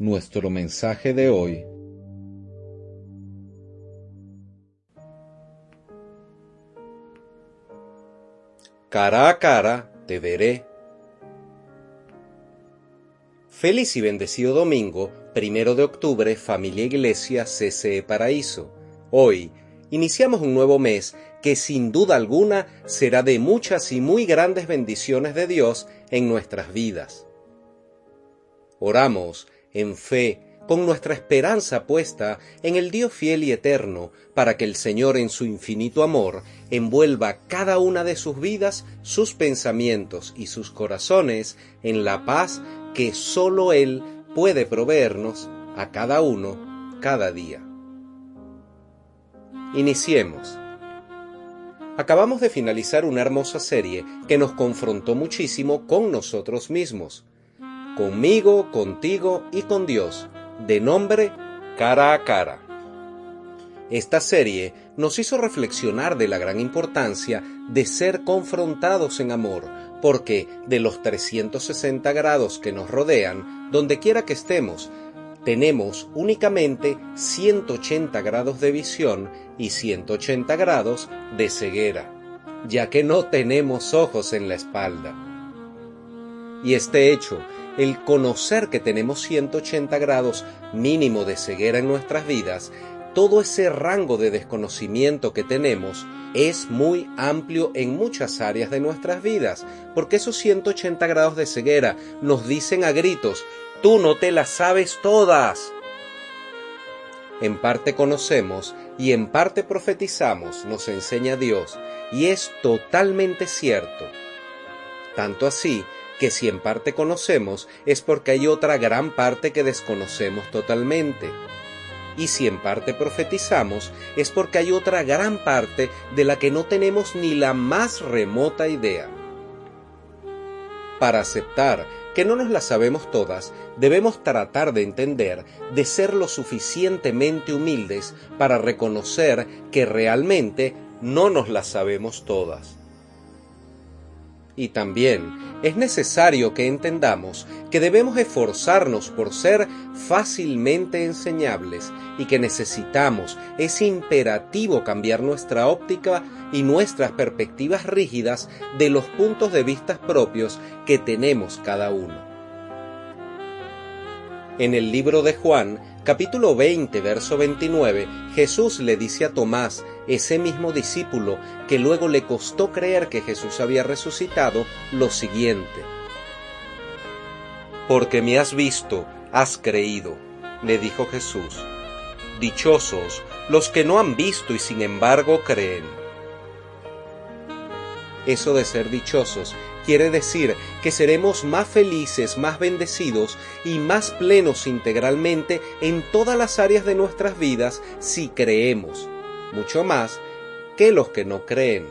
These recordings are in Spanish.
Nuestro mensaje de hoy Cara a cara te veré. Feliz y bendecido domingo, primero de octubre, familia Iglesia CCE Paraíso. Hoy iniciamos un nuevo mes que sin duda alguna será de muchas y muy grandes bendiciones de Dios en nuestras vidas. Oramos en fe con nuestra esperanza puesta en el Dios fiel y eterno, para que el Señor en su infinito amor envuelva cada una de sus vidas, sus pensamientos y sus corazones en la paz que sólo Él puede proveernos a cada uno cada día. Iniciemos. Acabamos de finalizar una hermosa serie que nos confrontó muchísimo con nosotros mismos, conmigo, contigo y con Dios de nombre Cara a Cara. Esta serie nos hizo reflexionar de la gran importancia de ser confrontados en amor, porque de los 360 grados que nos rodean, donde quiera que estemos, tenemos únicamente 180 grados de visión y 180 grados de ceguera, ya que no tenemos ojos en la espalda. Y este hecho el conocer que tenemos 180 grados mínimo de ceguera en nuestras vidas, todo ese rango de desconocimiento que tenemos es muy amplio en muchas áreas de nuestras vidas, porque esos 180 grados de ceguera nos dicen a gritos, tú no te las sabes todas. En parte conocemos y en parte profetizamos, nos enseña Dios, y es totalmente cierto. Tanto así que si en parte conocemos es porque hay otra gran parte que desconocemos totalmente. Y si en parte profetizamos es porque hay otra gran parte de la que no tenemos ni la más remota idea. Para aceptar que no nos la sabemos todas, debemos tratar de entender, de ser lo suficientemente humildes para reconocer que realmente no nos las sabemos todas. Y también es necesario que entendamos que debemos esforzarnos por ser fácilmente enseñables y que necesitamos, es imperativo cambiar nuestra óptica y nuestras perspectivas rígidas de los puntos de vista propios que tenemos cada uno. En el libro de Juan, capítulo 20, verso 29, Jesús le dice a Tomás, ese mismo discípulo que luego le costó creer que Jesús había resucitado, lo siguiente. Porque me has visto, has creído, le dijo Jesús. Dichosos los que no han visto y sin embargo creen. Eso de ser dichosos quiere decir que seremos más felices, más bendecidos y más plenos integralmente en todas las áreas de nuestras vidas si creemos, mucho más que los que no creen.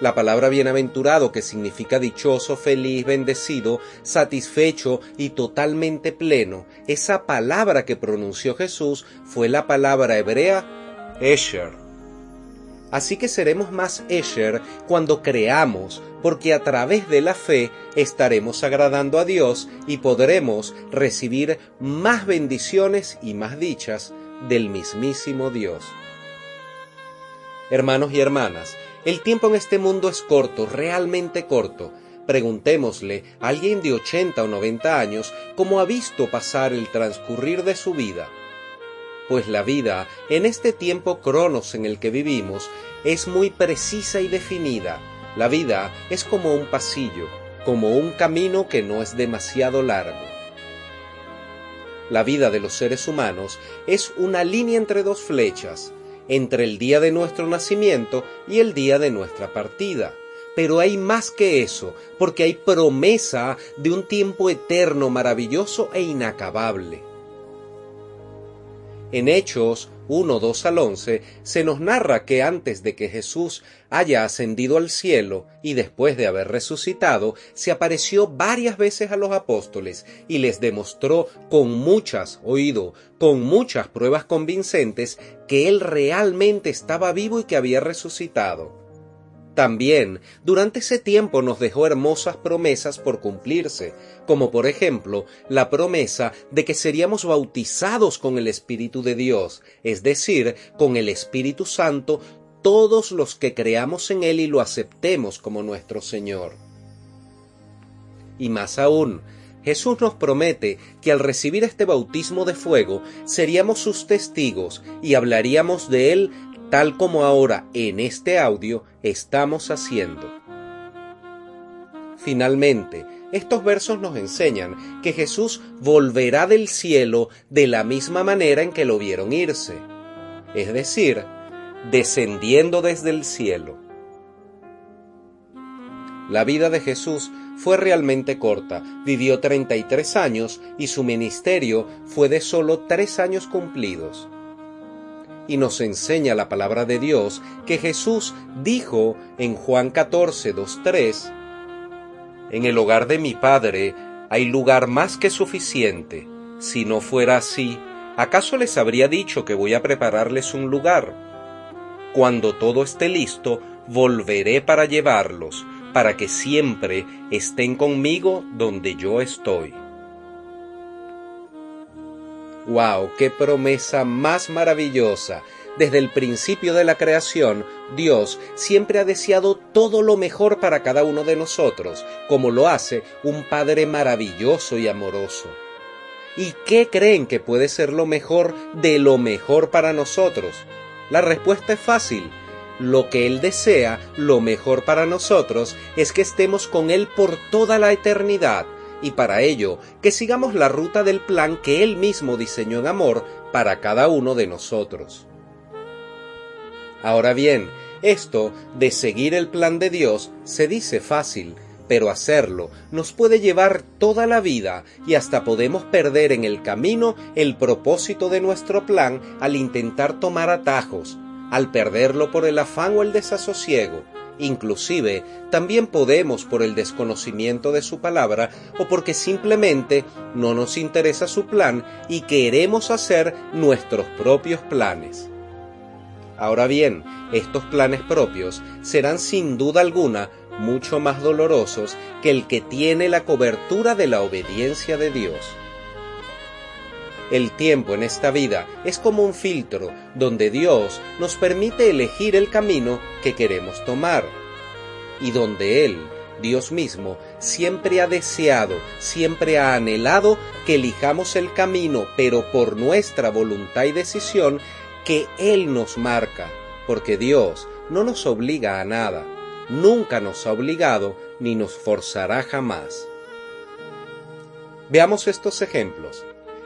La palabra bienaventurado, que significa dichoso, feliz, bendecido, satisfecho y totalmente pleno, esa palabra que pronunció Jesús fue la palabra hebrea Esher Así que seremos más Esher cuando creamos, porque a través de la fe estaremos agradando a Dios y podremos recibir más bendiciones y más dichas del mismísimo Dios. Hermanos y hermanas, el tiempo en este mundo es corto, realmente corto. Preguntémosle a alguien de 80 o 90 años cómo ha visto pasar el transcurrir de su vida pues la vida, en este tiempo cronos en el que vivimos, es muy precisa y definida. La vida es como un pasillo, como un camino que no es demasiado largo. La vida de los seres humanos es una línea entre dos flechas, entre el día de nuestro nacimiento y el día de nuestra partida. Pero hay más que eso, porque hay promesa de un tiempo eterno, maravilloso e inacabable. En Hechos 1, 2 al 11 se nos narra que antes de que Jesús haya ascendido al cielo y después de haber resucitado, se apareció varias veces a los apóstoles y les demostró con muchas, oído, con muchas pruebas convincentes que Él realmente estaba vivo y que había resucitado. También, durante ese tiempo nos dejó hermosas promesas por cumplirse, como por ejemplo la promesa de que seríamos bautizados con el Espíritu de Dios, es decir, con el Espíritu Santo, todos los que creamos en Él y lo aceptemos como nuestro Señor. Y más aún, Jesús nos promete que al recibir este bautismo de fuego seríamos sus testigos y hablaríamos de Él tal como ahora en este audio estamos haciendo. Finalmente, estos versos nos enseñan que Jesús volverá del cielo de la misma manera en que lo vieron irse, es decir, descendiendo desde el cielo. La vida de Jesús fue realmente corta, vivió 33 años y su ministerio fue de solo tres años cumplidos y nos enseña la palabra de Dios que Jesús dijo en Juan 14, 2, 3, En el hogar de mi Padre hay lugar más que suficiente. Si no fuera así, ¿acaso les habría dicho que voy a prepararles un lugar? Cuando todo esté listo, volveré para llevarlos, para que siempre estén conmigo donde yo estoy. ¡Wow! ¡Qué promesa más maravillosa! Desde el principio de la creación, Dios siempre ha deseado todo lo mejor para cada uno de nosotros, como lo hace un Padre maravilloso y amoroso. ¿Y qué creen que puede ser lo mejor de lo mejor para nosotros? La respuesta es fácil. Lo que Él desea, lo mejor para nosotros, es que estemos con Él por toda la eternidad, y para ello que sigamos la ruta del plan que Él mismo diseñó en amor para cada uno de nosotros. Ahora bien, esto de seguir el plan de Dios se dice fácil, pero hacerlo nos puede llevar toda la vida y hasta podemos perder en el camino el propósito de nuestro plan al intentar tomar atajos, al perderlo por el afán o el desasosiego, Inclusive, también podemos por el desconocimiento de su palabra o porque simplemente no nos interesa su plan y queremos hacer nuestros propios planes. Ahora bien, estos planes propios serán sin duda alguna mucho más dolorosos que el que tiene la cobertura de la obediencia de Dios. El tiempo en esta vida es como un filtro donde Dios nos permite elegir el camino que queremos tomar y donde Él, Dios mismo, siempre ha deseado, siempre ha anhelado que elijamos el camino, pero por nuestra voluntad y decisión que Él nos marca, porque Dios no nos obliga a nada, nunca nos ha obligado ni nos forzará jamás. Veamos estos ejemplos.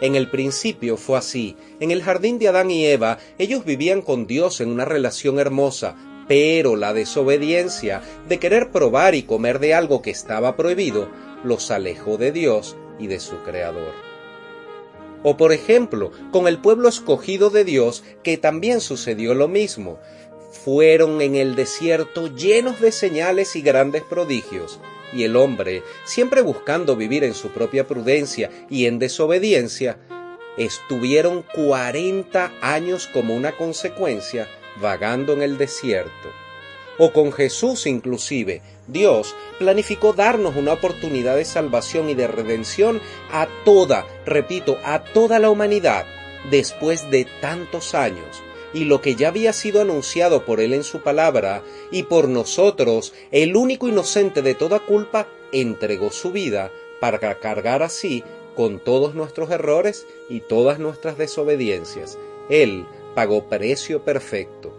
En el principio fue así. En el jardín de Adán y Eva, ellos vivían con Dios en una relación hermosa, pero la desobediencia de querer probar y comer de algo que estaba prohibido los alejó de Dios y de su Creador. O por ejemplo, con el pueblo escogido de Dios, que también sucedió lo mismo. Fueron en el desierto llenos de señales y grandes prodigios, y el hombre, siempre buscando vivir en su propia prudencia y en desobediencia, estuvieron cuarenta años como una consecuencia vagando en el desierto. O con Jesús inclusive, Dios planificó darnos una oportunidad de salvación y de redención a toda, repito, a toda la humanidad, después de tantos años y lo que ya había sido anunciado por Él en su palabra, y por nosotros, el único inocente de toda culpa, entregó su vida para cargar así con todos nuestros errores y todas nuestras desobediencias. Él pagó precio perfecto.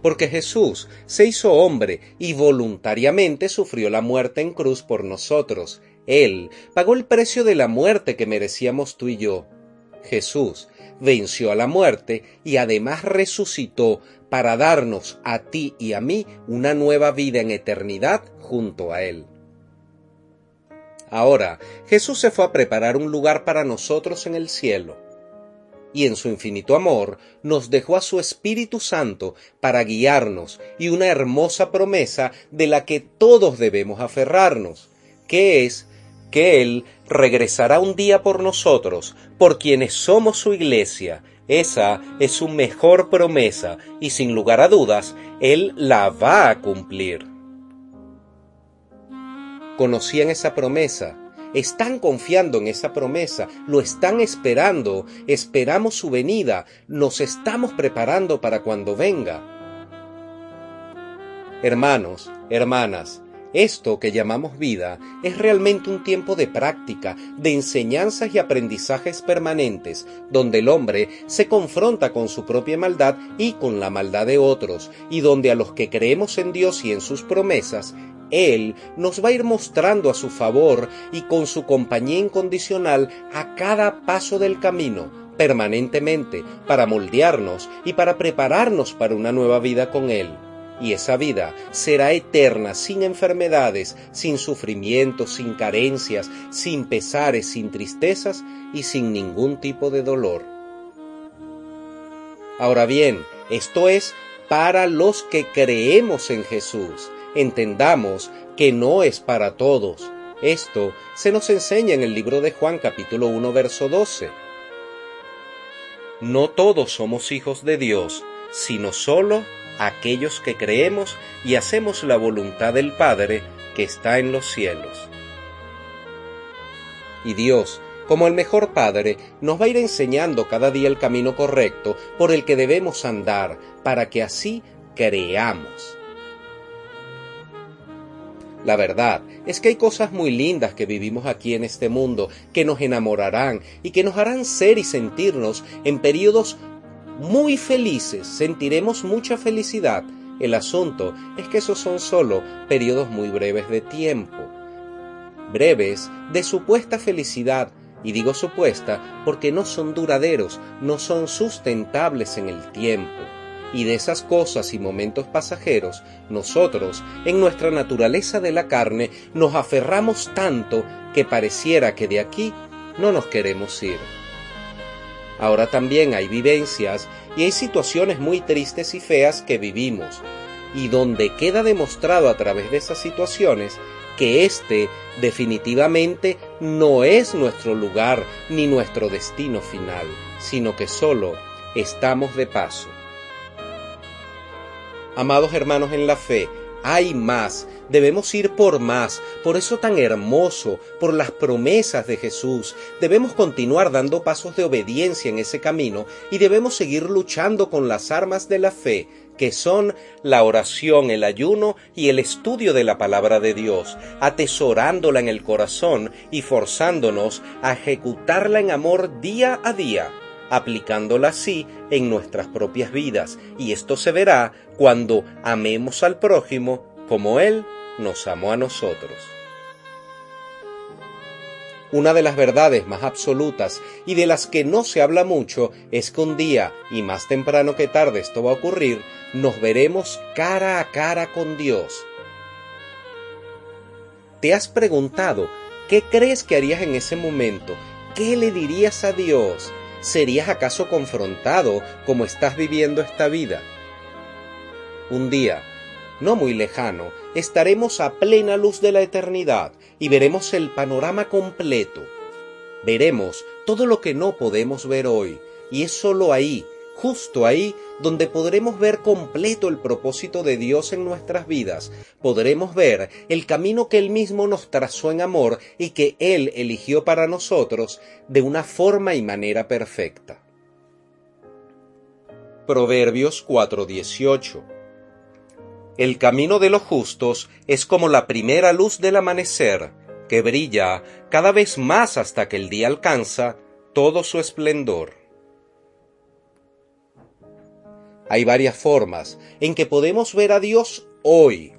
Porque Jesús se hizo hombre y voluntariamente sufrió la muerte en cruz por nosotros. Él pagó el precio de la muerte que merecíamos tú y yo. Jesús venció a la muerte y además resucitó para darnos a ti y a mí una nueva vida en eternidad junto a Él. Ahora, Jesús se fue a preparar un lugar para nosotros en el cielo. y en su infinito amor nos dejó a su Espíritu Santo para guiarnos y una hermosa promesa de la que todos debemos aferrarnos, que es que Él regresará un día por nosotros, por quienes somos su iglesia. Esa es su mejor promesa y sin lugar a dudas, Él la va a cumplir. Conocían esa promesa, están confiando en esa promesa, lo están esperando, esperamos su venida, nos estamos preparando para cuando venga. Hermanos, hermanas, esto que llamamos vida es realmente un tiempo de práctica, de enseñanzas y aprendizajes permanentes, donde el hombre se confronta con su propia maldad y con la maldad de otros, y donde a los que creemos en Dios y en sus promesas, Él nos va a ir mostrando a su favor y con su compañía incondicional a cada paso del camino, permanentemente, para moldearnos y para prepararnos para una nueva vida con Él y esa vida será eterna, sin enfermedades, sin sufrimientos, sin carencias, sin pesares, sin tristezas y sin ningún tipo de dolor. Ahora bien, esto es para los que creemos en Jesús. Entendamos que no es para todos. Esto se nos enseña en el libro de Juan capítulo 1 verso 12. No todos somos hijos de Dios, sino solo aquellos que creemos y hacemos la voluntad del Padre que está en los cielos. Y Dios, como el mejor Padre, nos va a ir enseñando cada día el camino correcto por el que debemos andar, para que así creamos. La verdad es que hay cosas muy lindas que vivimos aquí en este mundo que nos enamorarán y que nos harán ser y sentirnos en periodos muy felices, sentiremos mucha felicidad. El asunto es que esos son solo periodos muy breves de tiempo, breves de supuesta felicidad, y digo supuesta porque no son duraderos, no son sustentables en el tiempo. Y de esas cosas y momentos pasajeros, nosotros, en nuestra naturaleza de la carne, nos aferramos tanto que pareciera que de aquí no nos queremos ir. Ahora también hay vivencias y hay situaciones muy tristes y feas que vivimos, y donde queda demostrado a través de esas situaciones que este definitivamente no es nuestro lugar ni nuestro destino final, sino que solo estamos de paso. Amados hermanos en la fe, hay más, debemos ir por más, por eso tan hermoso, por las promesas de Jesús. Debemos continuar dando pasos de obediencia en ese camino y debemos seguir luchando con las armas de la fe, que son la oración, el ayuno y el estudio de la palabra de Dios, atesorándola en el corazón y forzándonos a ejecutarla en amor día a día aplicándola así en nuestras propias vidas, y esto se verá cuando amemos al prójimo como Él nos amó a nosotros. Una de las verdades más absolutas y de las que no se habla mucho es que un día, y más temprano que tarde esto va a ocurrir, nos veremos cara a cara con Dios. ¿Te has preguntado qué crees que harías en ese momento? ¿Qué le dirías a Dios? ¿Serías acaso confrontado como estás viviendo esta vida? Un día, no muy lejano, estaremos a plena luz de la eternidad y veremos el panorama completo. Veremos todo lo que no podemos ver hoy, y es sólo ahí, justo ahí, donde podremos ver completo el propósito de Dios en nuestras vidas, podremos ver el camino que Él mismo nos trazó en amor y que Él eligió para nosotros de una forma y manera perfecta. Proverbios 4:18 El camino de los justos es como la primera luz del amanecer, que brilla cada vez más hasta que el día alcanza todo su esplendor. Hay varias formas en que podemos ver a Dios hoy,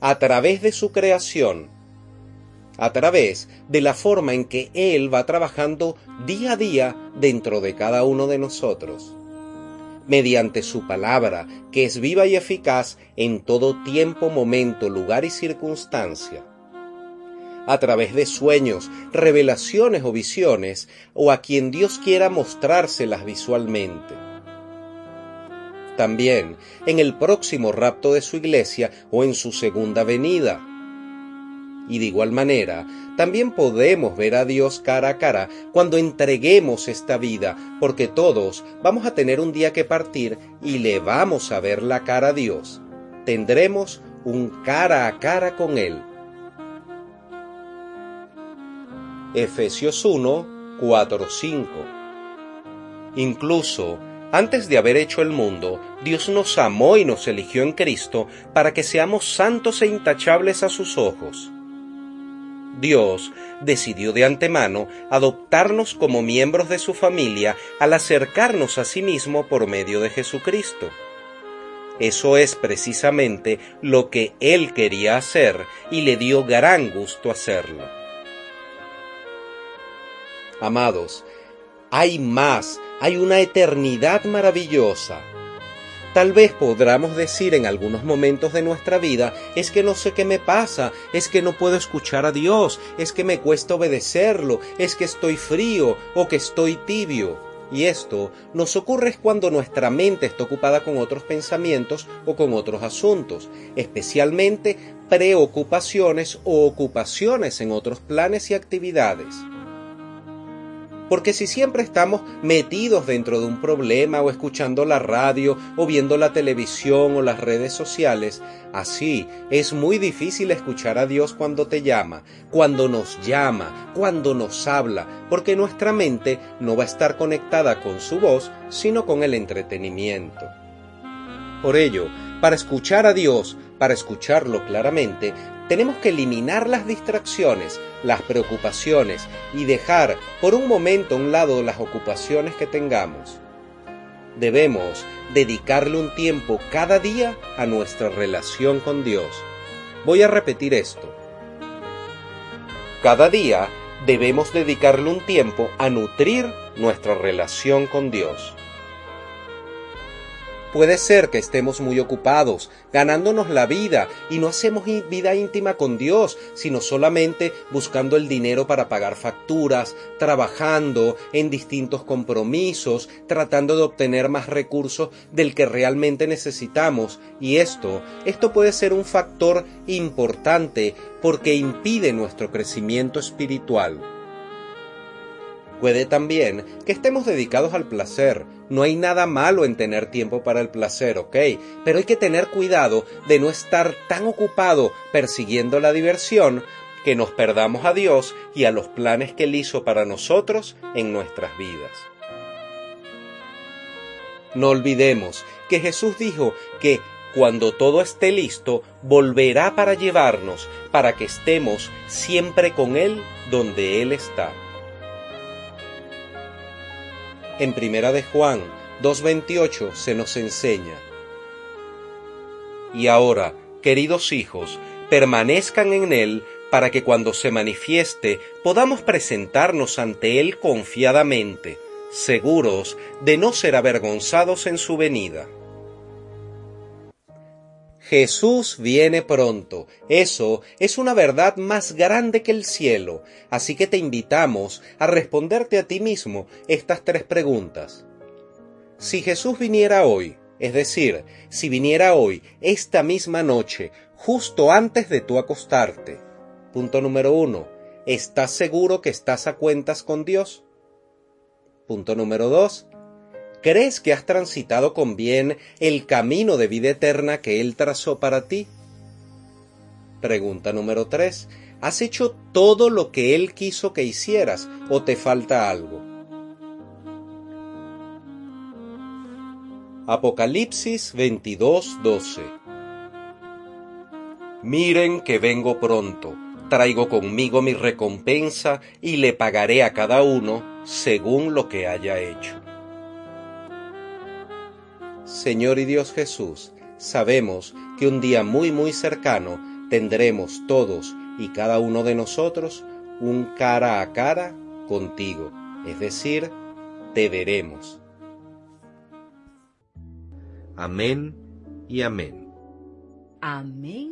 a través de su creación, a través de la forma en que Él va trabajando día a día dentro de cada uno de nosotros, mediante su palabra, que es viva y eficaz en todo tiempo, momento, lugar y circunstancia. a través de sueños, revelaciones o visiones, o a quien Dios quiera mostrárselas visualmente. También en el próximo rapto de su iglesia o en su segunda venida. Y de igual manera, también podemos ver a Dios cara a cara cuando entreguemos esta vida, porque todos vamos a tener un día que partir y le vamos a ver la cara a Dios. Tendremos un cara a cara con Él. Efesios 1, 4, 5. Incluso antes de haber hecho el mundo, Dios nos amó y nos eligió en Cristo para que seamos santos e intachables a sus ojos. Dios decidió de antemano adoptarnos como miembros de su familia al acercarnos a sí mismo por medio de Jesucristo. Eso es precisamente lo que Él quería hacer y le dio gran gusto hacerlo. Amados, hay más, hay una eternidad maravillosa. Tal vez podamos decir en algunos momentos de nuestra vida, es que no sé qué me pasa, es que no puedo escuchar a Dios, es que me cuesta obedecerlo, es que estoy frío o que estoy tibio. Y esto nos ocurre cuando nuestra mente está ocupada con otros pensamientos o con otros asuntos, especialmente preocupaciones o ocupaciones en otros planes y actividades. Porque si siempre estamos metidos dentro de un problema o escuchando la radio o viendo la televisión o las redes sociales, así es muy difícil escuchar a Dios cuando te llama, cuando nos llama, cuando nos habla, porque nuestra mente no va a estar conectada con su voz, sino con el entretenimiento. Por ello, para escuchar a Dios, para escucharlo claramente, tenemos que eliminar las distracciones, las preocupaciones y dejar por un momento a un lado las ocupaciones que tengamos. Debemos dedicarle un tiempo cada día a nuestra relación con Dios. Voy a repetir esto. Cada día debemos dedicarle un tiempo a nutrir nuestra relación con Dios. Puede ser que estemos muy ocupados, ganándonos la vida, y no hacemos vida íntima con Dios, sino solamente buscando el dinero para pagar facturas, trabajando en distintos compromisos, tratando de obtener más recursos del que realmente necesitamos. Y esto, esto puede ser un factor importante porque impide nuestro crecimiento espiritual. Puede también que estemos dedicados al placer. No hay nada malo en tener tiempo para el placer, ¿ok? Pero hay que tener cuidado de no estar tan ocupado persiguiendo la diversión que nos perdamos a Dios y a los planes que Él hizo para nosotros en nuestras vidas. No olvidemos que Jesús dijo que cuando todo esté listo, volverá para llevarnos, para que estemos siempre con Él donde Él está. En Primera de Juan 2.28 se nos enseña. Y ahora, queridos hijos, permanezcan en Él para que cuando se manifieste podamos presentarnos ante Él confiadamente, seguros de no ser avergonzados en su venida. Jesús viene pronto. Eso es una verdad más grande que el cielo. Así que te invitamos a responderte a ti mismo estas tres preguntas. Si Jesús viniera hoy, es decir, si viniera hoy, esta misma noche, justo antes de tú acostarte. Punto número uno. ¿Estás seguro que estás a cuentas con Dios? Punto número dos. ¿Crees que has transitado con bien el camino de vida eterna que Él trazó para ti? Pregunta número 3. ¿Has hecho todo lo que Él quiso que hicieras o te falta algo? Apocalipsis 22:12 Miren que vengo pronto, traigo conmigo mi recompensa y le pagaré a cada uno según lo que haya hecho. Señor y Dios Jesús, sabemos que un día muy muy cercano tendremos todos y cada uno de nosotros un cara a cara contigo, es decir, te veremos. Amén y amén. Amén y amén.